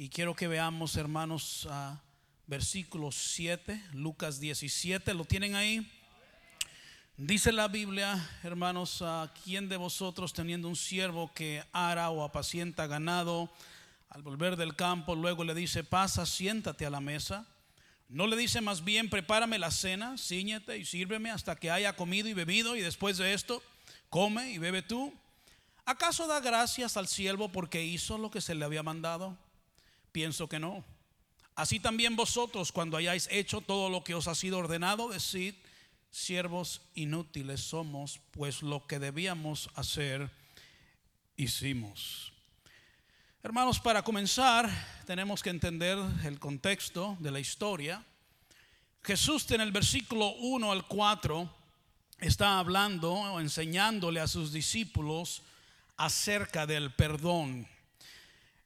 Y quiero que veamos, hermanos, versículo 7, Lucas 17, ¿lo tienen ahí? Dice la Biblia, hermanos, a quién de vosotros teniendo un siervo que ara o apacienta ganado, al volver del campo, luego le dice, pasa, siéntate a la mesa. No le dice más bien, prepárame la cena, ciñete y sírveme hasta que haya comido y bebido, y después de esto, come y bebe tú. ¿Acaso da gracias al siervo porque hizo lo que se le había mandado? Pienso que no. Así también vosotros, cuando hayáis hecho todo lo que os ha sido ordenado, decid, siervos inútiles somos, pues lo que debíamos hacer, hicimos. Hermanos, para comenzar, tenemos que entender el contexto de la historia. Jesús en el versículo 1 al 4 está hablando o enseñándole a sus discípulos acerca del perdón.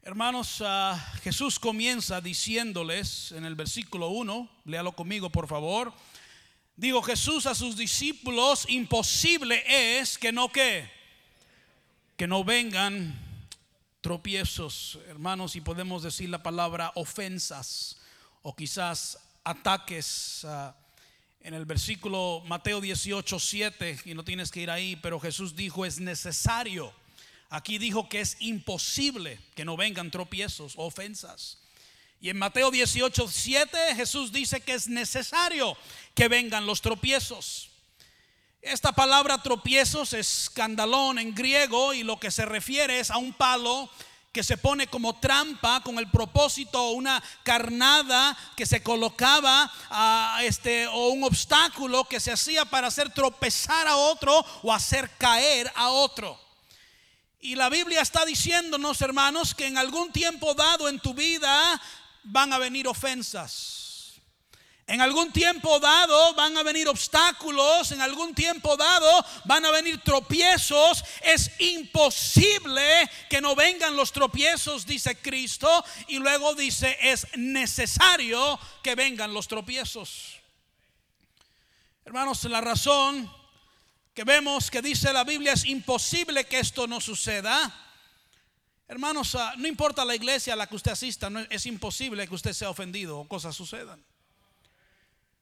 Hermanos, uh, Jesús comienza diciéndoles en el versículo 1, léalo conmigo por favor. Digo Jesús a sus discípulos, imposible es que no que que no vengan tropiezos, hermanos, y podemos decir la palabra ofensas o quizás ataques. Uh, en el versículo Mateo 18, 7, y no tienes que ir ahí, pero Jesús dijo es necesario. Aquí dijo que es imposible que no vengan tropiezos, ofensas. Y en Mateo 18, 7 Jesús dice que es necesario que vengan los tropiezos. Esta palabra tropiezos es escandalón en griego y lo que se refiere es a un palo que se pone como trampa con el propósito una carnada que se colocaba a este o un obstáculo que se hacía para hacer tropezar a otro o hacer caer a otro. Y la Biblia está diciéndonos, hermanos, que en algún tiempo dado en tu vida van a venir ofensas en algún tiempo dado van a venir obstáculos, en algún tiempo dado van a venir tropiezos. Es imposible que no vengan los tropiezos, dice Cristo. Y luego dice, es necesario que vengan los tropiezos. Hermanos, la razón que vemos que dice la Biblia es imposible que esto no suceda. Hermanos, ah, no importa la iglesia a la que usted asista, es imposible que usted sea ofendido o cosas sucedan.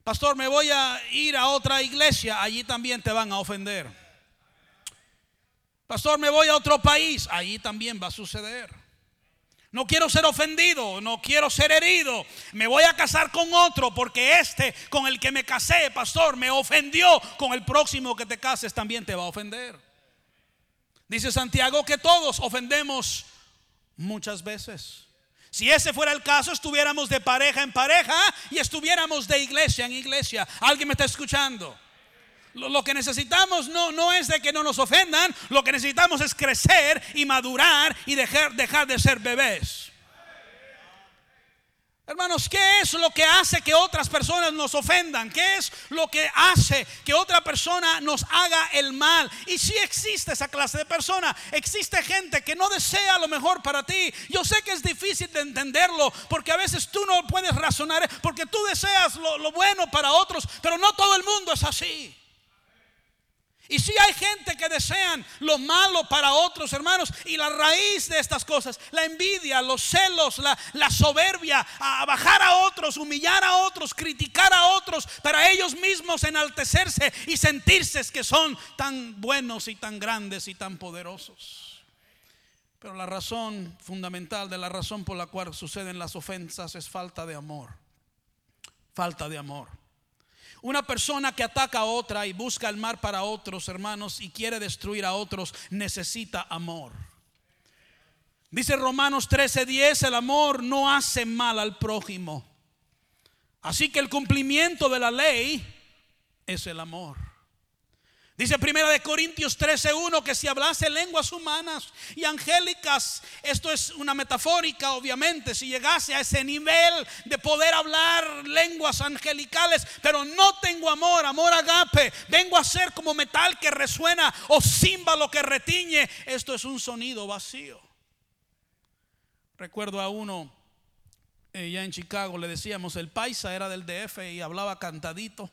Pastor, me voy a ir a otra iglesia, allí también te van a ofender. Pastor, me voy a otro país, allí también va a suceder. No quiero ser ofendido, no quiero ser herido. Me voy a casar con otro porque este con el que me casé, pastor, me ofendió. Con el próximo que te cases también te va a ofender. Dice Santiago que todos ofendemos muchas veces. Si ese fuera el caso, estuviéramos de pareja en pareja y estuviéramos de iglesia en iglesia. ¿Alguien me está escuchando? Lo, que necesitamos no, no es de que no nos ofendan, lo que necesitamos es crecer y madurar y dejar, dejar de ser bebés. Hermanos, ¿qué es lo que hace que otras personas nos ofendan? ¿Qué es lo que hace que otra persona nos haga el mal? Y si existe esa clase de persona, existe gente que no desea lo mejor para ti. Yo sé que es difícil de entenderlo porque a veces tú no puedes razonar porque tú deseas lo, lo bueno para otros, pero no todo el mundo es así. Y si hay gente que desean lo malo para otros hermanos y la raíz de estas cosas, la envidia, los celos, la, soberbia, a bajar a otros, humillar a otros, criticar a otros, para ellos mismos enaltecerse y sentirse que son tan buenos y tan grandes y tan poderosos. Pero la razón fundamental de la razón por la cual suceden las ofensas es falta de amor. Falta de amor. Una persona que ataca a otra y busca el mal para otros hermanos y quiere destruir a otros necesita amor. Dice Romanos 13:10, el amor no hace mal al prójimo. Así que el cumplimiento de la ley es el amor. Dice Primera de Corintios 13:1 que si hablase lenguas humanas y angélicas, esto es una metafórica obviamente, si llegase a ese nivel de poder hablar lenguas angelicales, pero no tengo amor, amor agape, vengo a ser como metal que resuena o címbalo que retiñe, esto es un sonido vacío. Recuerdo a uno eh, ya en Chicago le decíamos, el paisa era del DF y hablaba cantadito.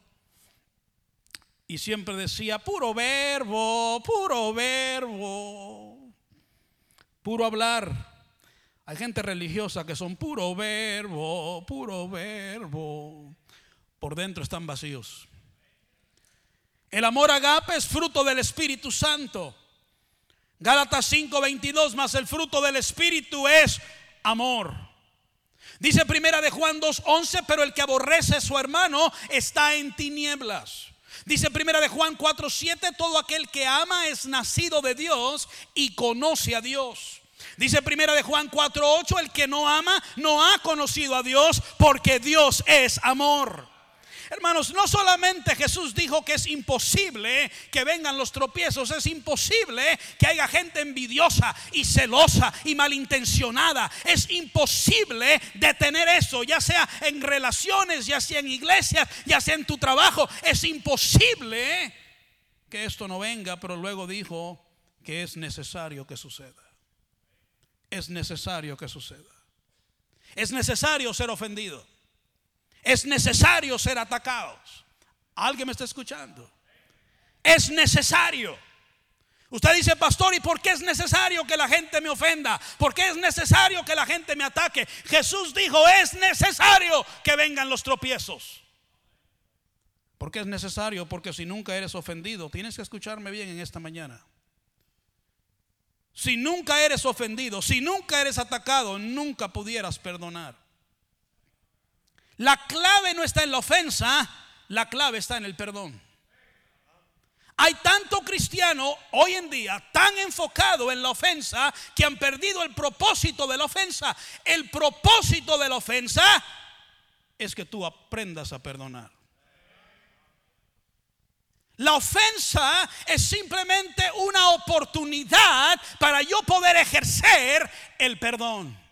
Y siempre decía, puro verbo, puro verbo, puro hablar. Hay gente religiosa que son puro verbo, puro verbo. Por dentro están vacíos. El amor agape es fruto del Espíritu Santo. Gálatas 5:22 más el fruto del Espíritu es amor. Dice primera de Juan 2:11, pero el que aborrece a su hermano está en tinieblas. Dice primera de Juan 4:7, todo aquel que ama es nacido de Dios y conoce a Dios. Dice primera de Juan 4:8, el que no ama no ha conocido a Dios porque Dios es amor. Hermanos, no solamente Jesús dijo que es imposible que vengan los tropiezos, es imposible que haya gente envidiosa y celosa y malintencionada. Es imposible detener eso, ya sea en relaciones, ya sea en iglesias, ya sea en tu trabajo. Es imposible que esto no venga, pero luego dijo que es necesario que suceda. Es necesario que suceda. Es necesario ser ofendido es necesario ser atacados. ¿Alguien me está escuchando? Es necesario. Usted dice, pastor, ¿y por qué es necesario que la gente me ofenda? ¿Por qué es necesario que la gente me ataque? Jesús dijo, es necesario que vengan los tropiezos. ¿Por qué es necesario? Porque si nunca eres ofendido, tienes que escucharme bien en esta mañana. Si nunca eres ofendido, si nunca eres atacado, nunca pudieras perdonar. La clave no está en la ofensa, la clave está en el perdón. Hay tanto cristiano hoy en día tan enfocado en la ofensa que han perdido el propósito de la ofensa. El propósito de la ofensa es que tú aprendas a perdonar. La ofensa es simplemente una oportunidad para yo poder ejercer el perdón.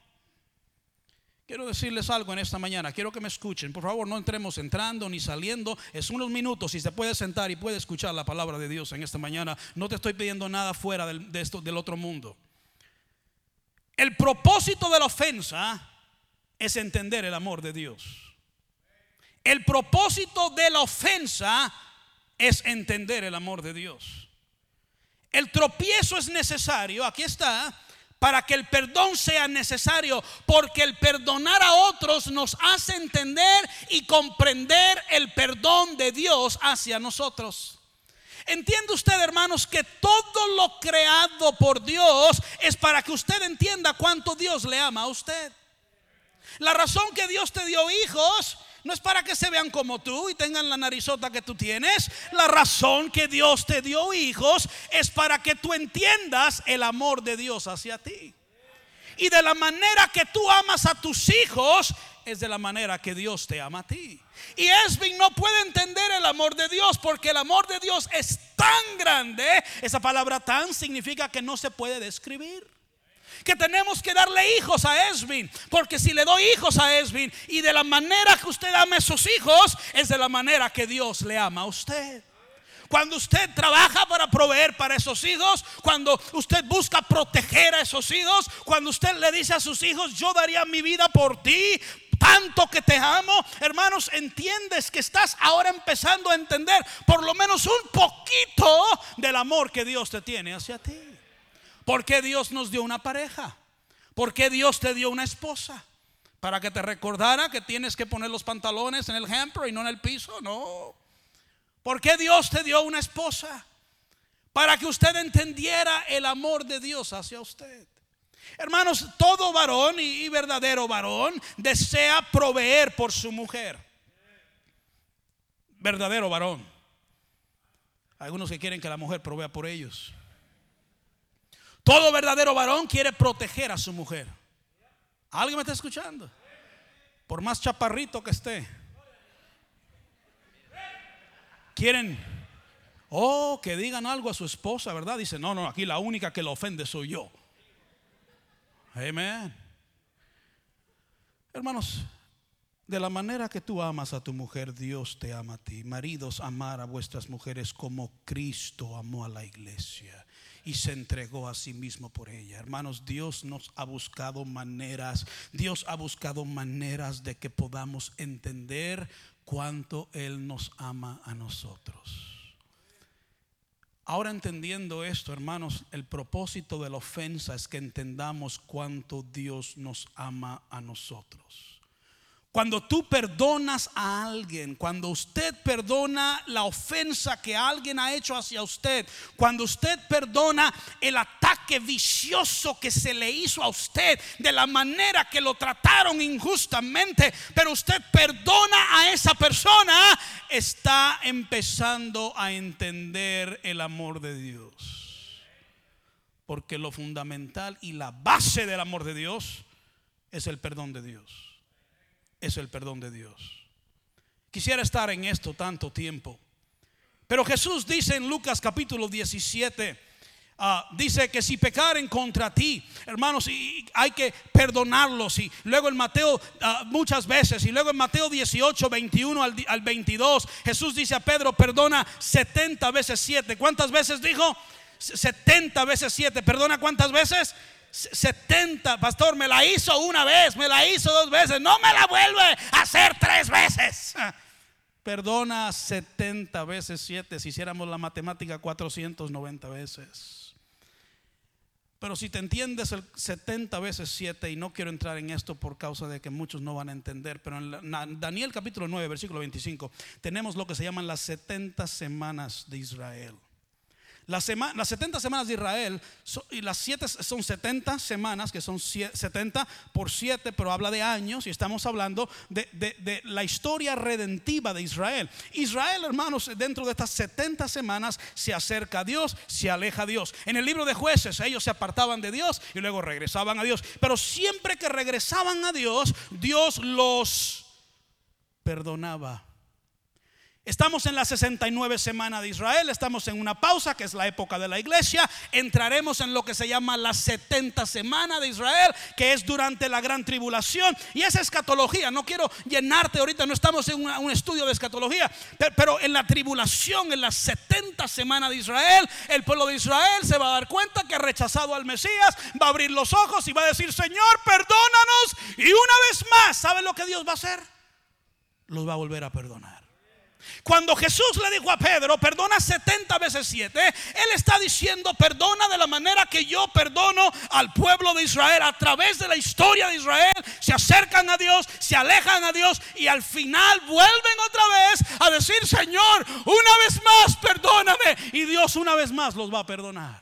Quiero decirles algo en esta mañana, quiero que me escuchen. Por favor, no entremos entrando ni saliendo. Es unos minutos y se puede sentar y puede escuchar la palabra de Dios en esta mañana. No te estoy pidiendo nada fuera de esto, del otro mundo. El propósito de la ofensa es entender el amor de Dios. El propósito de la ofensa es entender el amor de Dios. El tropiezo es necesario, aquí está, para que el perdón sea necesario, porque el perdonar a otros nos hace entender y comprender el perdón de Dios hacia nosotros. Entiende usted, hermanos, que todo lo creado por Dios es para que usted entienda cuánto Dios le ama a usted. La razón que Dios te dio hijos no es para que se vean como tú y tengan la narizota que tú tienes. La razón que Dios te dio hijos es para que tú entiendas el amor de Dios hacia ti. Y de la manera que tú amas a tus hijos es de la manera que Dios te ama a ti. Y Esvin no puede entender el amor de Dios porque el amor de Dios es tan grande. Esa palabra tan significa que no se puede describir que tenemos que darle hijos a Esvin. Porque si le doy hijos a Esvin y de la manera que usted ama a sus hijos, es de la manera que Dios le ama a usted. Cuando usted trabaja para proveer para esos hijos, cuando usted busca proteger a esos hijos, cuando usted le dice a sus hijos, yo daría mi vida por ti, tanto que te amo, hermanos, entiendes que estás ahora empezando a entender por lo menos un poquito del amor que Dios te tiene hacia ti. ¿Por qué Dios nos dio una pareja? ¿Por qué Dios te dio una esposa? Para que te recordara que tienes que poner los pantalones en el hamper y no en el piso. No. ¿Por qué Dios te dio una esposa? Para que usted entendiera el amor de Dios hacia usted. Hermanos, todo varón y verdadero varón desea proveer por su mujer. Verdadero varón. Algunos que quieren que la mujer provea por ellos. Todo verdadero varón quiere proteger a su mujer. ¿Alguien me está escuchando? Por más chaparrito que esté. Quieren, oh, que digan algo a su esposa, ¿verdad? Dice, no, no, aquí la única que la ofende soy yo. Amén. Hermanos, de la manera que tú amas a tu mujer, Dios te ama a ti. Maridos, amar a vuestras mujeres como Cristo amó a la iglesia y se entregó a sí mismo por ella. Hermanos, Dios nos ha buscado maneras, Dios ha buscado maneras de que podamos entender cuánto Él nos ama a nosotros. Ahora entendiendo esto, hermanos, el propósito de la ofensa es que entendamos cuánto Dios nos ama a nosotros. Cuando tú perdonas a alguien, cuando usted perdona la ofensa que alguien ha hecho hacia usted, cuando usted perdona el ataque vicioso que se le hizo a usted, de la manera que lo trataron injustamente, pero usted perdona a esa persona, está empezando a entender el amor de Dios. Porque lo fundamental y la base del amor de Dios es el perdón de Dios es el perdón de Dios. Quisiera estar en esto tanto tiempo. Pero Jesús dice en Lucas capítulo 17, ah, dice que si pecaren contra ti, hermanos, y hay que perdonarlos. Y luego en Mateo ah, muchas veces, y luego en Mateo 18, 21 al, al 22, Jesús dice a Pedro, perdona 70 veces 7. ¿Cuántas veces dijo? 70 veces 7. ¿Perdona cuántas veces? 70, pastor, me la hizo una vez, me la hizo dos veces, no me la vuelve a hacer tres veces. Perdona 70 veces 7, si hiciéramos la matemática 490 veces. Pero si te entiendes el 70 veces 7, y no quiero entrar en esto por causa de que muchos no van a entender, pero en Daniel capítulo 9, versículo 25, tenemos lo que se llaman las 70 semanas de Israel. Las, 70 semanas de Israel y las 7 son 70 semanas, que son 70 por 7, pero habla de años y estamos hablando de, de, la historia redentiva de Israel. Israel, hermanos, dentro de estas 70 semanas se acerca a Dios, se aleja a Dios. En el libro de jueces ellos se apartaban de Dios y luego regresaban a Dios. Pero siempre que regresaban a Dios, Dios los perdonaba. Estamos en la 69 semana de Israel, estamos en una pausa que es la época de la iglesia, entraremos en lo que se llama la 70 semana de Israel, que es durante la gran tribulación, y esa escatología, no quiero llenarte ahorita, no estamos en un estudio de escatología, pero en la tribulación, en la 70 semana de Israel, el pueblo de Israel se va a dar cuenta que ha rechazado al Mesías, va a abrir los ojos y va a decir, Señor, perdónanos, y una vez más, ¿sabe lo que Dios va a hacer? Los va a volver a perdonar. Cuando Jesús le dijo a Pedro, perdona 70 veces 7, Él está diciendo, perdona de la manera que yo perdono al pueblo de Israel. A través de la historia de Israel, se acercan a Dios, se alejan a Dios y al final vuelven otra vez a decir, Señor, una vez más, perdóname. Y Dios una vez más los va a perdonar.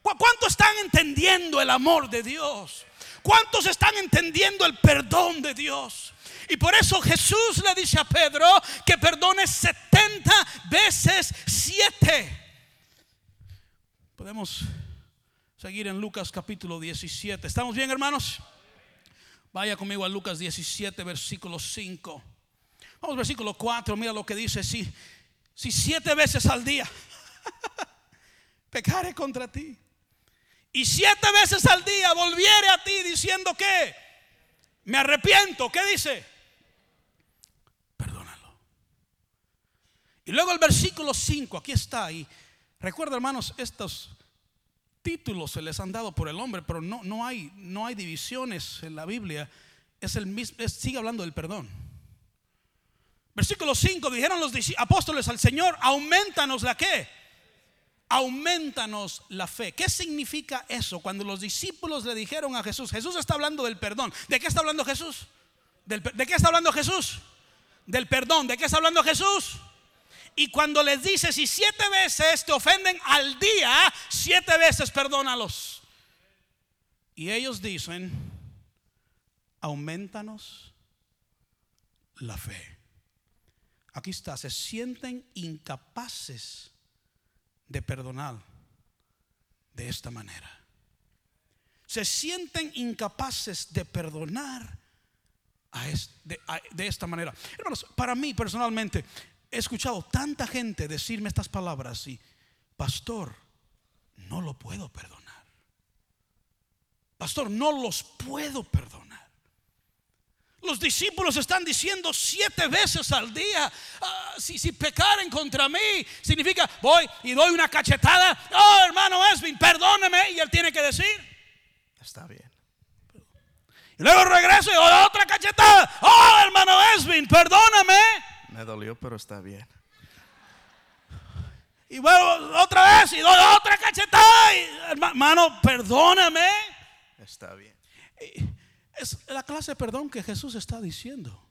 ¿Cuánto están entendiendo el amor de Dios? ¿Cuántos están entendiendo el perdón de Dios? Y por eso Jesús le dice a Pedro que perdone 70 veces 7. Podemos seguir en Lucas capítulo 17. ¿Estamos bien, hermanos? Vaya conmigo a Lucas 17, versículo 5. Vamos, versículo 4. Mira lo que dice: Si, si siete veces al día pecare contra ti, y siete veces al día volviere a ti diciendo que me arrepiento, ¿qué dice? Y luego el versículo 5, aquí está. Y recuerda, hermanos, estos títulos se les han dado por el hombre, pero no, no, hay, no hay divisiones en la Biblia. Es el mismo, sigue hablando del perdón. Versículo 5, dijeron los apóstoles al Señor, aumentanos la qué? Aumentanos la fe. ¿Qué significa eso? Cuando los discípulos le dijeron a Jesús, Jesús está hablando del perdón. ¿De qué está hablando Jesús? ¿De qué está hablando Jesús? Del perdón. ¿De qué está hablando Jesús? Y cuando les dice, si siete veces te ofenden al día, siete veces perdónalos. Y ellos dicen, aumentanos la fe. Aquí está, se sienten incapaces de perdonar de esta manera. Se sienten incapaces de perdonar de, esta manera. Hermanos, para mí personalmente, he escuchado tanta gente decirme estas palabras y, pastor, no lo puedo perdonar. Pastor, no los puedo perdonar. Los discípulos están diciendo siete veces al día, ah, si, si pecaren contra mí, significa voy y doy una cachetada, oh hermano Esvin, perdóneme, y él tiene que decir, está bien. Y luego regreso y doy otra cachetada, oh hermano Esvin, perdóname. Me dolió, pero está bien. y bueno, otra vez y doy otra cachetada. hermano, perdóname. Está bien. Es la clase de perdón que Jesús está diciendo.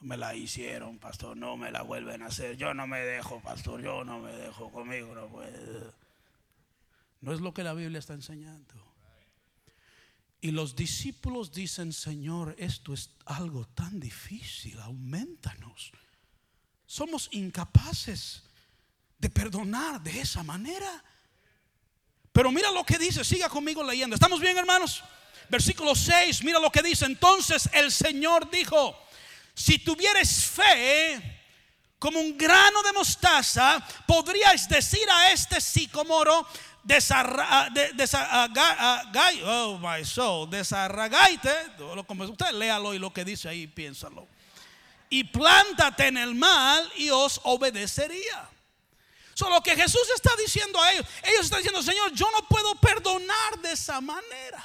Me la hicieron, pastor, no me la vuelven a hacer. Yo no me dejo, pastor, yo no me dejo conmigo, no. No es lo que la Biblia está enseñando. Y los discípulos dicen, Señor, esto es algo tan difícil, aumentanos. Somos incapaces de perdonar de esa manera. Pero mira lo que dice, siga conmigo leyendo. ¿Estamos bien, hermanos? Versículo 6, mira lo que dice. Entonces el Señor dijo, si tuvieres fe como un grano de mostaza, podríais decir a este sicomoro, oh my soul, desarragaite, léalo y lo que dice ahí, piénsalo. Y plántate en el mal y os obedecería. Solo que Jesús está diciendo a ellos, ellos están diciendo, Señor, yo no puedo perdonar de esa manera.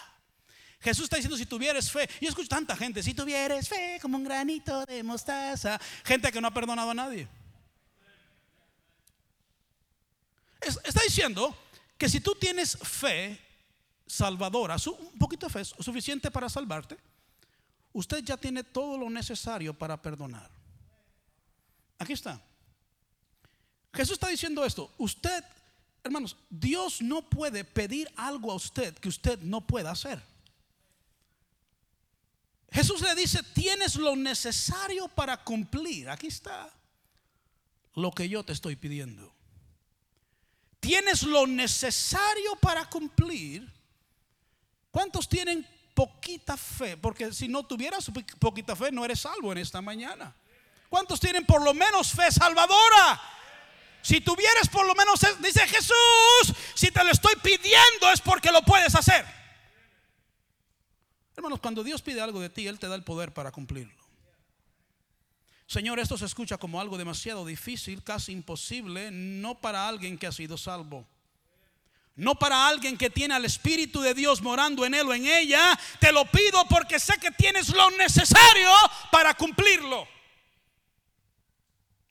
Jesús está diciendo, si tuvieres fe, yo escucho tanta gente, si tuvieres fe como un granito de mostaza, gente que no ha perdonado a nadie. Está diciendo que si tú tienes fe salvadora, un poquito de fe suficiente para salvarte, usted ya tiene todo lo necesario para perdonar. Aquí está. Jesús está diciendo esto. Usted, hermanos, Dios no puede pedir algo a usted que usted no pueda hacer. Jesús le dice, tienes lo necesario para cumplir. Aquí está lo que yo te estoy pidiendo. Tienes lo necesario para cumplir. ¿Cuántos tienen poquita fe? Porque si no tuvieras poquita fe, no eres salvo en esta mañana. ¿Cuántos tienen por lo menos fe salvadora? Si tuvieras por lo menos, dice Jesús, si te lo estoy pidiendo es porque lo puedes hacer. Hermanos, cuando Dios pide algo de ti, Él te da el poder para cumplirlo. Señor, esto se escucha como algo demasiado difícil, casi imposible, no para alguien que ha sido salvo. No para alguien que tiene al Espíritu de Dios morando en él o en ella. Te lo pido porque sé que tienes lo necesario para cumplirlo.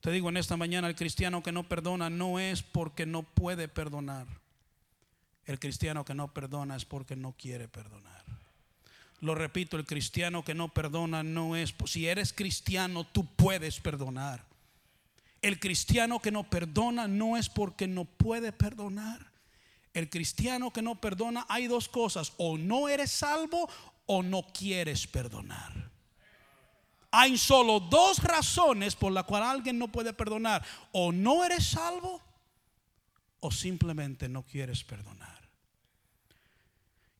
Te digo en esta mañana, el cristiano que no perdona no es porque no puede perdonar. El cristiano que no perdona es porque no quiere perdonar. Lo repito, el cristiano que no perdona no es, si eres cristiano, tú puedes perdonar. El cristiano que no perdona no es porque no puede perdonar. El cristiano que no perdona, hay dos cosas, o no eres salvo o no quieres perdonar. Hay solo dos razones por las cuales alguien no puede perdonar. O no eres salvo o simplemente no quieres perdonar.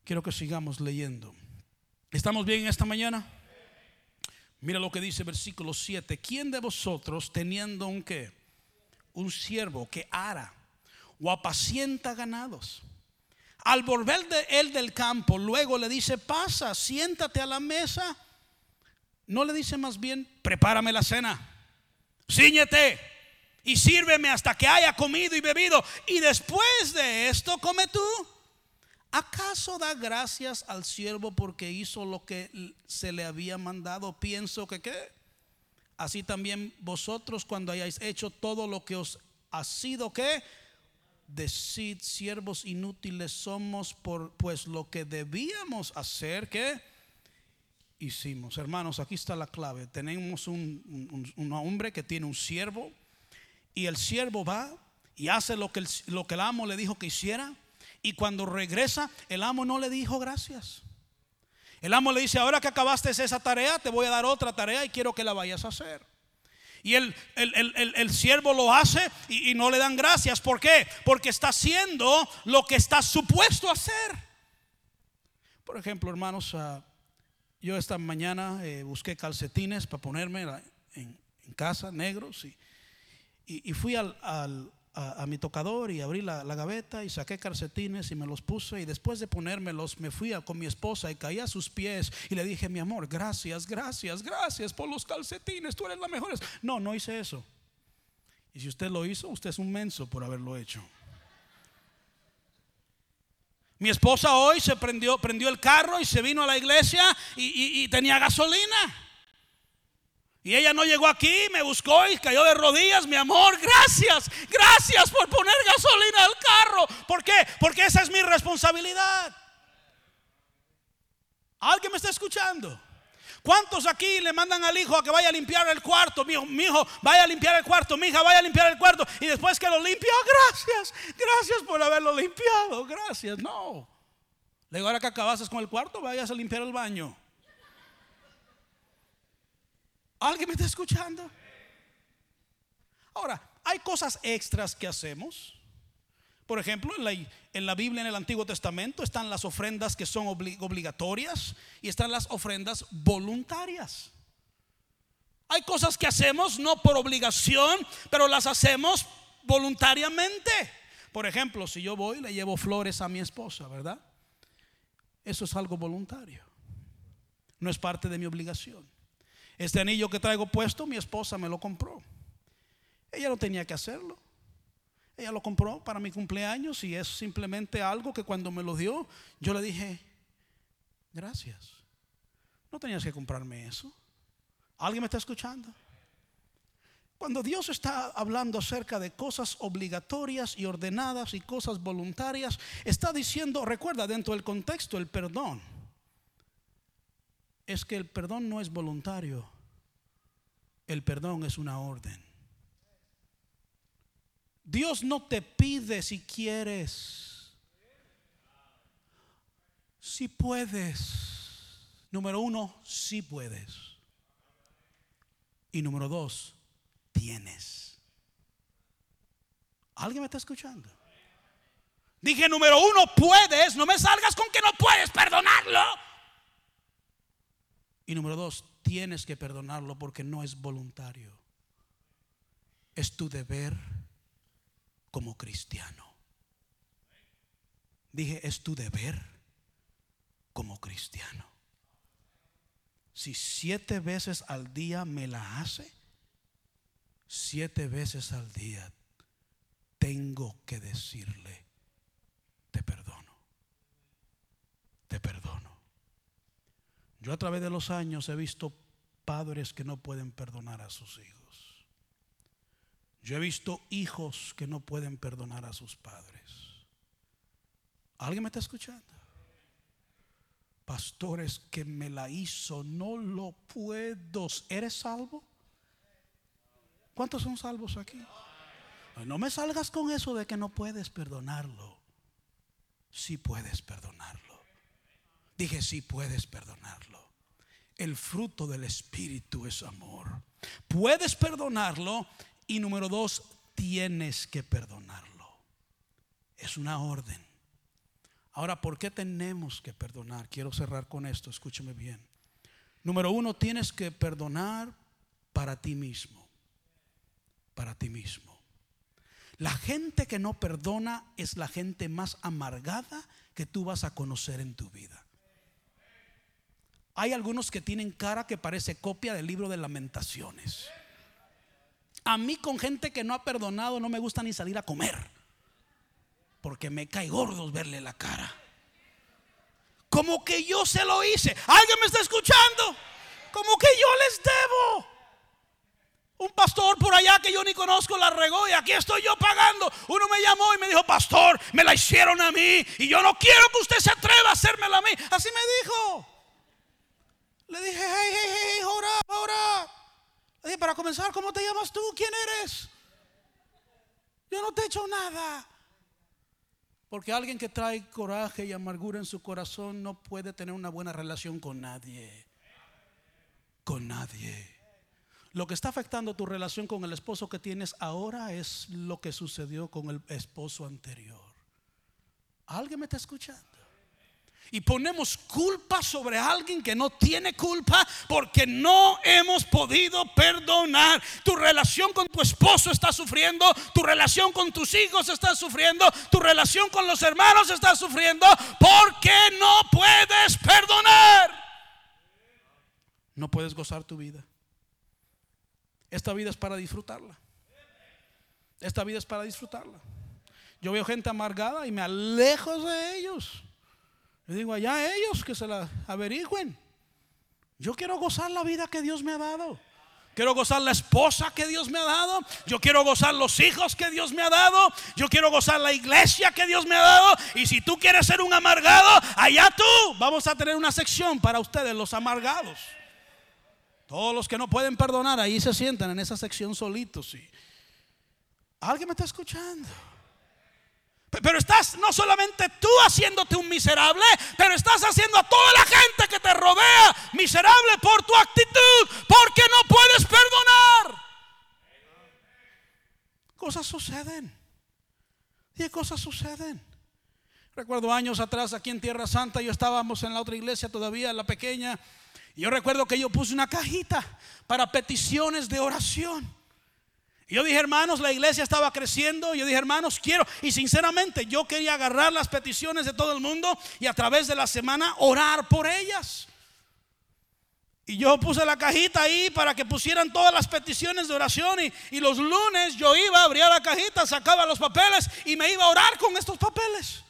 Quiero que sigamos leyendo. ¿Estamos bien esta mañana? Mira lo que dice versículo 7. ¿Quién de vosotros teniendo un qué? Un siervo que ara o apacienta ganados. Al volver de él del campo, luego le dice, pasa, siéntate a la mesa. No le dice más bien, prepárame la cena, ciñete y sírveme hasta que haya comido y bebido. Y después de esto, come tú. ¿Acaso da gracias al siervo porque hizo lo que se le había mandado? Pienso que qué. Así también vosotros cuando hayáis hecho todo lo que os ha sido que decid siervos inútiles somos por pues lo que debíamos hacer que hicimos. Hermanos, aquí está la clave. Tenemos un, hombre que tiene un siervo y el siervo va y hace lo que lo que el amo le dijo que hiciera y cuando regresa, el amo no le dijo gracias. El amo le dice, ahora que acabaste esa tarea, te voy a dar otra tarea y quiero que la vayas a hacer. Y el, el, siervo lo hace y, no le dan gracias. ¿Por qué? Porque está haciendo lo que está supuesto a hacer. Por ejemplo, hermanos, ah, yo esta mañana eh, busqué calcetines para ponerme en, casa, negros, y, y, fui al, a, mi tocador y abrí la, gaveta y saqué calcetines y me los puse y después de ponérmelos me fui a, con mi esposa y caí a sus pies y le dije, mi amor, gracias, gracias, gracias por los calcetines, tú eres la mejor. No, no hice eso. Y si usted lo hizo, usted es un menso por haberlo hecho. Mi esposa hoy se prendió, prendió el carro y se vino a la iglesia y tenía gasolina. Y ella no llegó aquí, me buscó y cayó de rodillas, mi amor, gracias, gracias por poner gasolina al carro. ¿Por qué? Porque esa es mi responsabilidad. ¿Alguien me está escuchando? ¿Cuántos aquí le mandan al hijo a que vaya a limpiar el cuarto? Mi hijo, vaya a limpiar el cuarto, mi hija, vaya a limpiar el cuarto. Y después que lo limpia, gracias, gracias por haberlo limpiado, gracias. No. Le digo, ahora que acabases con el cuarto, vayas a limpiar el baño. ¿Alguien me está escuchando? Ahora, hay cosas extras que hacemos. Por ejemplo, en la, en la, Biblia, en el Antiguo Testamento, están las ofrendas que son obligatorias y están las ofrendas voluntarias. Hay cosas que hacemos no por obligación, pero las hacemos voluntariamente. Por ejemplo, si yo voy, le llevo flores a mi esposa, ¿verdad? Eso es algo voluntario. No es parte de mi obligación. Este anillo que traigo puesto, mi esposa me lo compró. Ella no tenía que hacerlo. Ella lo compró para mi cumpleaños y es simplemente algo que cuando me lo dio, yo le dije, gracias. No tenías que comprarme eso. ¿Alguien me está escuchando? Cuando Dios está hablando acerca de cosas obligatorias y ordenadas y cosas voluntarias, está diciendo, recuerda dentro del contexto, el perdón. Es que el perdón no es voluntario, el perdón es una orden. Dios no te pide si quieres, si puedes. Número uno, si puedes. Y número dos, tienes. ¿Alguien me está escuchando? Dije, número uno, puedes, no me salgas con que no puedes perdonarlo. Y número dos, tienes que perdonarlo porque no es voluntario. Es tu deber como cristiano. Dije, es tu deber como cristiano. Si siete veces al día me la hace, siete veces al día tengo que decirle, te perdono, te perdono. Yo a través de los años he visto padres que no pueden perdonar a sus hijos. Yo he visto hijos que no pueden perdonar a sus padres. ¿Alguien me está escuchando? Pastores que me la hizo, no lo puedo. ¿Eres salvo? ¿Cuántos son salvos aquí? No me salgas con eso de que no puedes perdonarlo. Si puedes perdonarlo. Dije, si puedes perdonarlo. El fruto del Espíritu es amor. Puedes perdonarlo y número dos, tienes que perdonarlo. Es una orden. Ahora, ¿por qué tenemos que perdonar? Quiero cerrar con esto, escúcheme bien. Número uno, tienes que perdonar para ti mismo. Para ti mismo. La gente que no perdona es la gente más amargada que tú vas a conocer en tu vida. Hay algunos que tienen cara que parece copia del libro de lamentaciones. A mí con gente que no ha perdonado no me gusta ni salir a comer. Porque me cae gordos verle la cara. Como que yo se lo hice. ¿Alguien me está escuchando? Como que yo les debo. Un pastor por allá que yo ni conozco la regó y aquí estoy yo pagando. Uno me llamó y me dijo, pastor, me la hicieron a mí y yo no quiero que usted se atreva a hacérmela a mí. Así me dijo. Le dije, hey, hey, hey, ora, ora para comenzar, ¿cómo te llamas tú? ¿Quién eres? Yo no te he hecho nada. Porque alguien que trae coraje y amargura en su corazón no puede tener una buena relación con nadie. Con nadie. Lo que está afectando tu relación con el esposo que tienes ahora es lo que sucedió con el esposo anterior. ¿Alguien me está escuchando? Y ponemos culpa sobre alguien que no tiene culpa porque no hemos podido perdonar. Tu relación con tu esposo está sufriendo, tu relación con tus hijos está sufriendo, tu relación con los hermanos está sufriendo porque no puedes perdonar. No puedes gozar tu vida. Esta vida es para disfrutarla. Esta vida es para disfrutarla. Yo veo gente amargada y me alejo de ellos. Le digo, allá ellos que se la averigüen. Yo quiero gozar la vida que Dios me ha dado. Quiero gozar la esposa que Dios me ha dado. Yo quiero gozar los hijos que Dios me ha dado. Yo quiero gozar la iglesia que Dios me ha dado. Y si tú quieres ser un amargado, allá tú. Vamos a tener una sección para ustedes, los amargados. Todos los que no pueden perdonar, ahí se sientan en esa sección solitos. ¿Alguien me está escuchando? Pero estás no solamente tú haciéndote un miserable, pero estás haciendo a toda la gente que te rodea miserable por tu actitud, porque no puedes perdonar. Cosas suceden. Y cosas suceden. Recuerdo años atrás aquí en Tierra Santa, yo estábamos en la otra iglesia todavía, la pequeña, y yo recuerdo que yo puse una cajita para peticiones de oración. Yo dije, hermanos, la iglesia estaba creciendo. Yo dije, hermanos, quiero. Y sinceramente, yo quería agarrar las peticiones de todo el mundo y a través de la semana orar por ellas. Y yo puse la cajita ahí para que pusieran todas las peticiones de oración. Y, y los lunes yo iba, abría la cajita, sacaba los papeles y me iba a orar con estos papeles.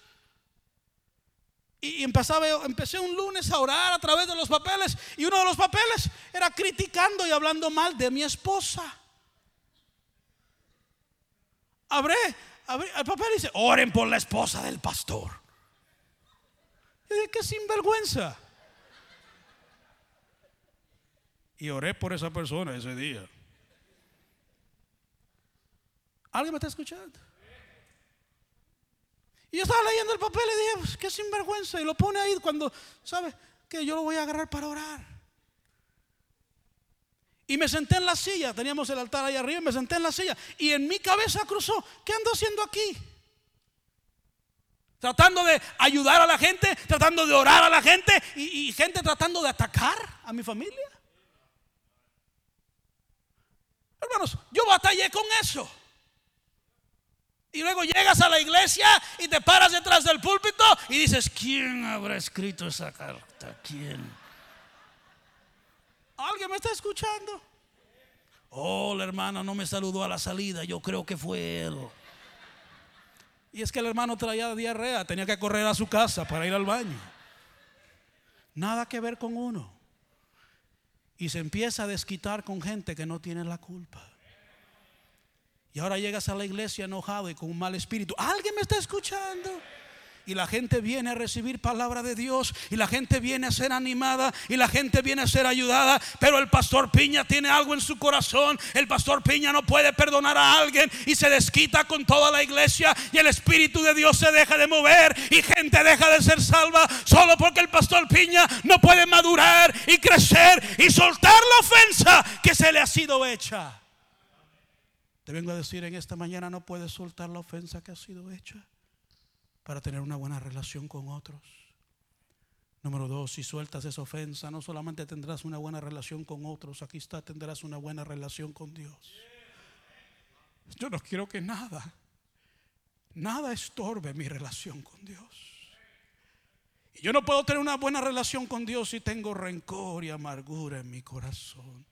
Y empezaba, empecé un lunes a orar a través de los papeles. Y uno de los papeles era criticando y hablando mal de mi esposa. Abre, abre el papel dice, oren por la esposa del pastor. Y dije, qué sinvergüenza. Y oré por esa persona ese día. ¿Alguien me está escuchando? Y yo estaba leyendo el papel y dije, pues, qué sinvergüenza. Y lo pone ahí cuando, ¿sabe? Que yo lo voy a agarrar para orar. Y me senté en la silla, teníamos el altar ahí arriba, y me senté en la silla. Y en mi cabeza cruzó, ¿qué ando haciendo aquí? Tratando de ayudar a la gente, tratando de orar a la gente y, y gente tratando de atacar a mi familia. Hermanos, yo batallé con eso. Y luego llegas a la iglesia y te paras detrás del púlpito y dices, ¿quién habrá escrito esa carta? ¿Quién? ¿Alguien me está escuchando? Oh, la hermana no me saludó a la salida, yo creo que fue él. Y es que el hermano traía diarrea, tenía que correr a su casa para ir al baño. Nada que ver con uno. Y se empieza a desquitar con gente que no tiene la culpa. Y ahora llegas a la iglesia enojado y con un mal espíritu. ¿Alguien me está escuchando? Y la gente viene a recibir palabra de Dios y la gente viene a ser animada y la gente viene a ser ayudada, pero el pastor Piña tiene algo en su corazón, el pastor Piña no puede perdonar a alguien y se desquita con toda la iglesia y el Espíritu de Dios se deja de mover y gente deja de ser salva solo porque el pastor Piña no puede madurar y crecer y soltar la ofensa que se le ha sido hecha. Te vengo a decir en esta mañana no puedes soltar la ofensa que ha sido hecha para tener una buena relación con otros. Número dos, si sueltas esa ofensa, no solamente tendrás una buena relación con otros, aquí está, tendrás una buena relación con Dios. Yo no quiero que nada, nada estorbe mi relación con Dios. Y yo no puedo tener una buena relación con Dios si tengo rencor y amargura en mi corazón.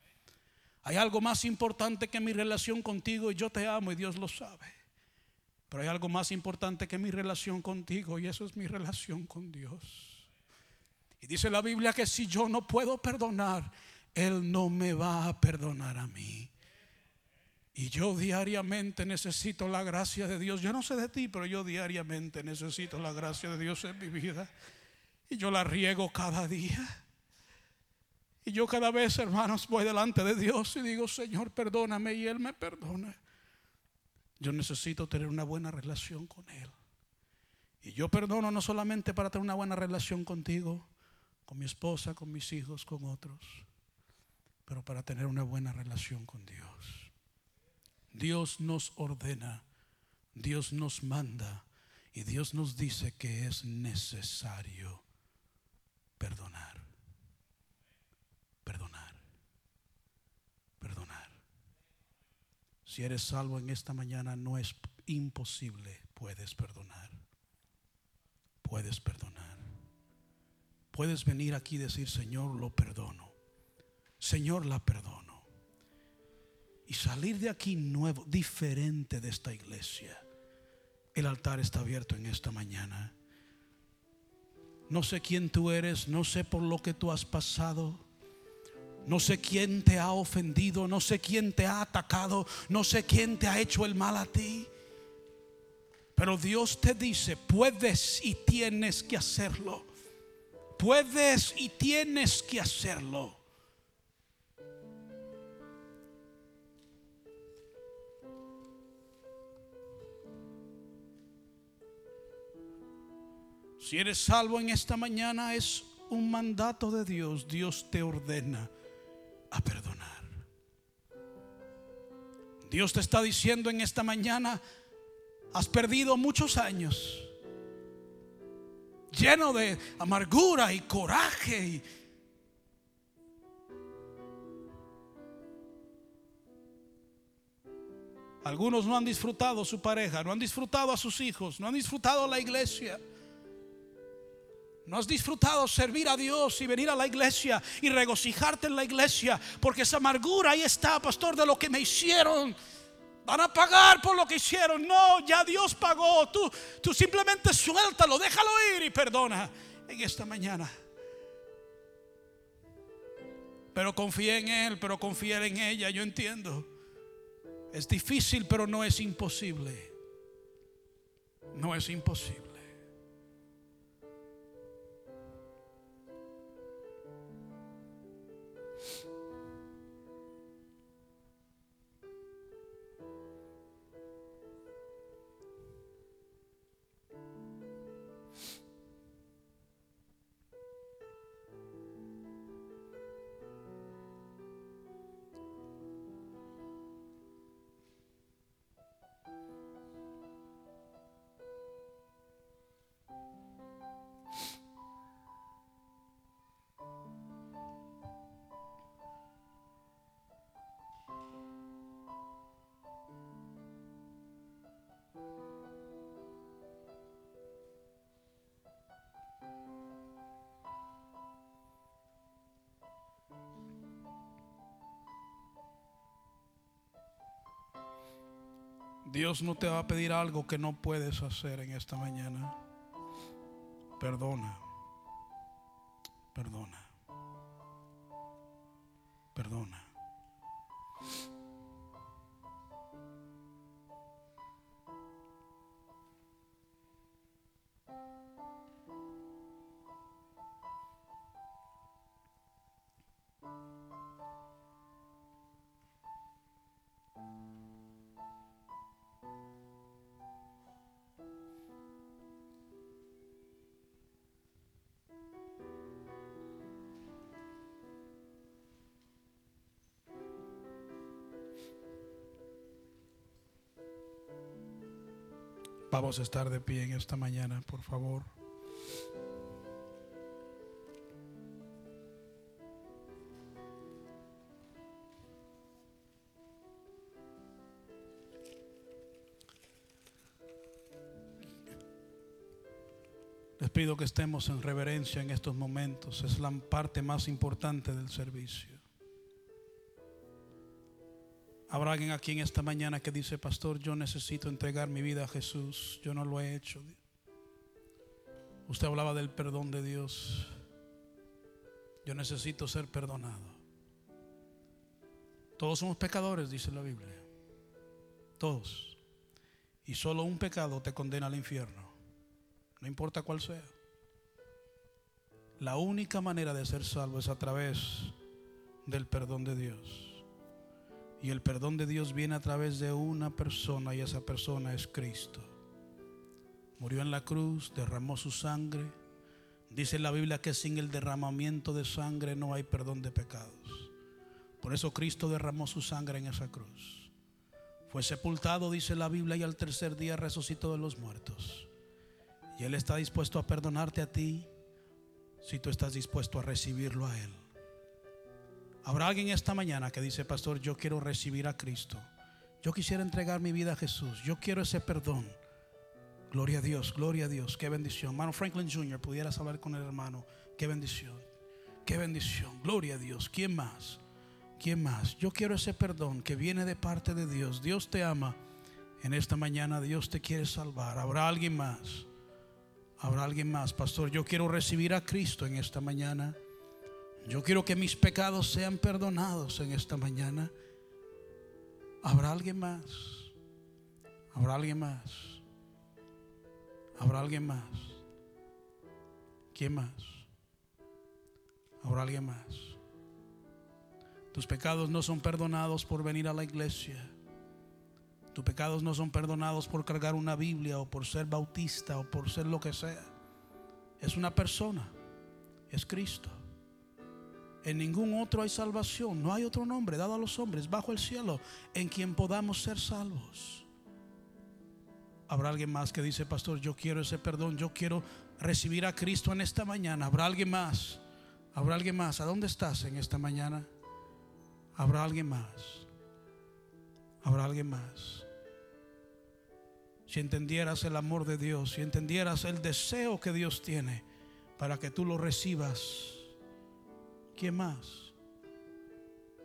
Hay algo más importante que mi relación contigo y yo te amo y Dios lo sabe. Pero hay algo más importante que mi relación contigo y eso es mi relación con Dios. Y dice la Biblia que si yo no puedo perdonar, Él no me va a perdonar a mí. Y yo diariamente necesito la gracia de Dios. Yo no sé de ti, pero yo diariamente necesito la gracia de Dios en mi vida. Y yo la riego cada día. Y yo cada vez, hermanos, voy delante de Dios y digo, Señor, perdóname. Y Él me perdona. Yo necesito tener una buena relación con Él. Y yo perdono no solamente para tener una buena relación contigo, con mi esposa, con mis hijos, con otros, pero para tener una buena relación con Dios. Dios nos ordena, Dios nos manda y Dios nos dice que es necesario perdonar. Si eres salvo en esta mañana, no es imposible, puedes perdonar. Puedes perdonar. Puedes venir aquí y decir, Señor, lo perdono. Señor, la perdono. Y salir de aquí nuevo, diferente de esta iglesia. El altar está abierto en esta mañana. No sé quién tú eres, no sé por lo que tú has pasado. No sé quién te ha ofendido, no sé quién te ha atacado, no sé quién te ha hecho el mal a ti. Pero Dios te dice, puedes y tienes que hacerlo. Puedes y tienes que hacerlo. Si eres salvo en esta mañana es un mandato de Dios. Dios te ordena Dios te está diciendo en esta mañana, has perdido muchos años lleno de amargura y coraje. Algunos no han disfrutado su pareja, no han disfrutado a sus hijos, no han disfrutado la iglesia. No has disfrutado servir a Dios y venir a la iglesia y regocijarte en la iglesia, porque esa amargura ahí está, pastor, de lo que me hicieron. Van a pagar por lo que hicieron. No, ya Dios pagó. Tú, tú simplemente suéltalo, déjalo ir y perdona en esta mañana. Pero confía en Él, pero confía en ella, yo entiendo. Es difícil, pero no es imposible. No es imposible. Dios no te va a pedir algo que no puedes hacer en esta mañana. Perdona. Perdona. Vamos a estar de pie en esta mañana, por favor. Les pido que estemos en reverencia en estos momentos. Es la parte más importante del servicio. Habrá alguien aquí en esta mañana que dice, pastor, yo necesito entregar mi vida a Jesús. Yo no lo he hecho. Usted hablaba del perdón de Dios. Yo necesito ser perdonado. Todos somos pecadores, dice la Biblia. Todos. Y solo un pecado te condena al infierno. No importa cuál sea. La única manera de ser salvo es a través del perdón de Dios. Y el perdón de Dios viene a través de una persona y esa persona es Cristo. Murió en la cruz, derramó su sangre. Dice la Biblia que sin el derramamiento de sangre no hay perdón de pecados. Por eso Cristo derramó su sangre en esa cruz. Fue sepultado, dice la Biblia, y al tercer día resucitó de los muertos. Y Él está dispuesto a perdonarte a ti si tú estás dispuesto a recibirlo a Él. Habrá alguien esta mañana que dice, pastor, yo quiero recibir a Cristo. Yo quisiera entregar mi vida a Jesús. Yo quiero ese perdón. Gloria a Dios, gloria a Dios. Qué bendición. Hermano Franklin Jr., pudieras hablar con el hermano. Qué bendición. Qué bendición. Gloria a Dios. ¿Quién más? ¿Quién más? Yo quiero ese perdón que viene de parte de Dios. Dios te ama. En esta mañana Dios te quiere salvar. Habrá alguien más. Habrá alguien más. Pastor, yo quiero recibir a Cristo en esta mañana. Yo quiero que mis pecados sean perdonados en esta mañana. ¿Habrá alguien más? ¿Habrá alguien más? ¿Habrá alguien más? ¿Quién más? ¿Habrá alguien más? Tus pecados no son perdonados por venir a la iglesia. Tus pecados no son perdonados por cargar una Biblia o por ser bautista o por ser lo que sea. Es una persona. Es Cristo. En ningún otro hay salvación. No hay otro nombre dado a los hombres bajo el cielo en quien podamos ser salvos. Habrá alguien más que dice, pastor, yo quiero ese perdón. Yo quiero recibir a Cristo en esta mañana. Habrá alguien más. Habrá alguien más. ¿A dónde estás en esta mañana? Habrá alguien más. Habrá alguien más. Si entendieras el amor de Dios, si entendieras el deseo que Dios tiene para que tú lo recibas ¿Quién más?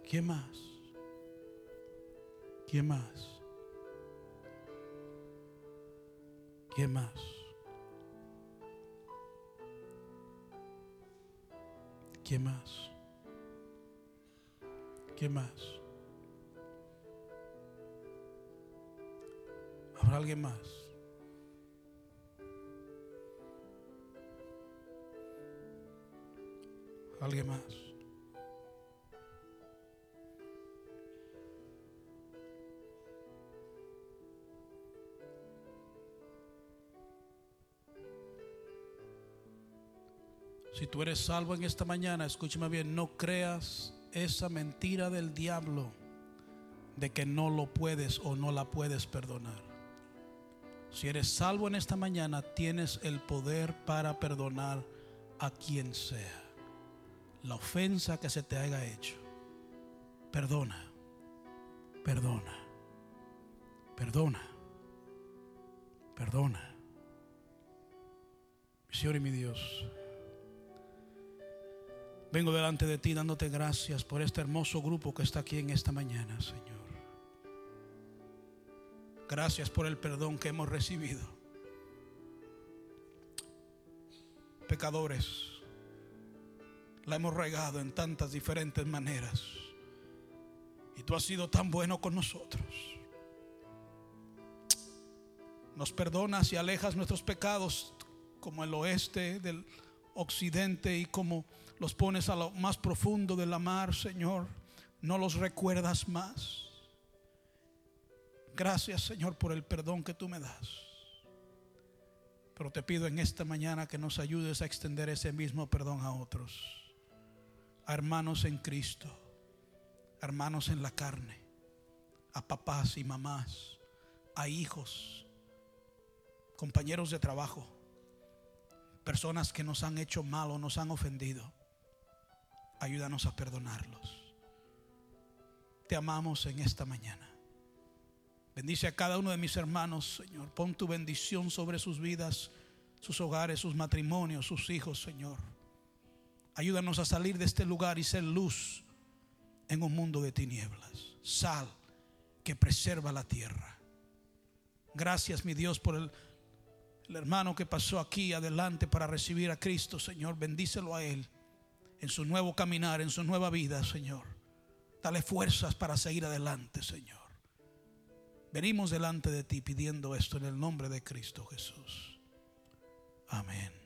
¿Quién más? ¿Quién más? ¿Quién más? ¿Quién más? ¿Quién más? ¿Habrá alguien más? ¿Alguien más? Si tú eres salvo en esta mañana, escúchame bien, no creas esa mentira del diablo de que no lo puedes o no la puedes perdonar. Si eres salvo en esta mañana, tienes el poder para perdonar a quien sea la ofensa que se te haya hecho. Perdona, perdona, perdona, perdona. Mi Señor y mi Dios, vengo delante de ti dándote gracias por este hermoso grupo que está aquí en esta mañana, Señor. Gracias por el perdón que hemos recibido. Pecadores la hemos regado en tantas diferentes maneras. Y tú has sido tan bueno con nosotros. Nos perdonas y alejas nuestros pecados como el oeste del occidente y como los pones a lo más profundo de la mar, Señor. No los recuerdas más. Gracias, Señor, por el perdón que tú me das. Pero te pido en esta mañana que nos ayudes a extender ese mismo perdón a otros hermanos en Cristo, hermanos en la carne, a papás y mamás, a hijos, compañeros de trabajo, personas que nos han hecho mal o nos han ofendido. Ayúdanos a perdonarlos. Te amamos en esta mañana. Bendice a cada uno de mis hermanos, Señor. Pon tu bendición sobre sus vidas, sus hogares, sus matrimonios, sus hijos, Señor. Ayúdanos a salir de este lugar y ser luz en un mundo de tinieblas. Sal que preserva la tierra. Gracias, mi Dios, por el, hermano que pasó aquí adelante para recibir a Cristo, Señor. Bendícelo a él en su nuevo caminar, en su nueva vida, Señor. Dale fuerzas para seguir adelante, Señor. Venimos delante de ti pidiendo esto en el nombre de Cristo Jesús. Amén.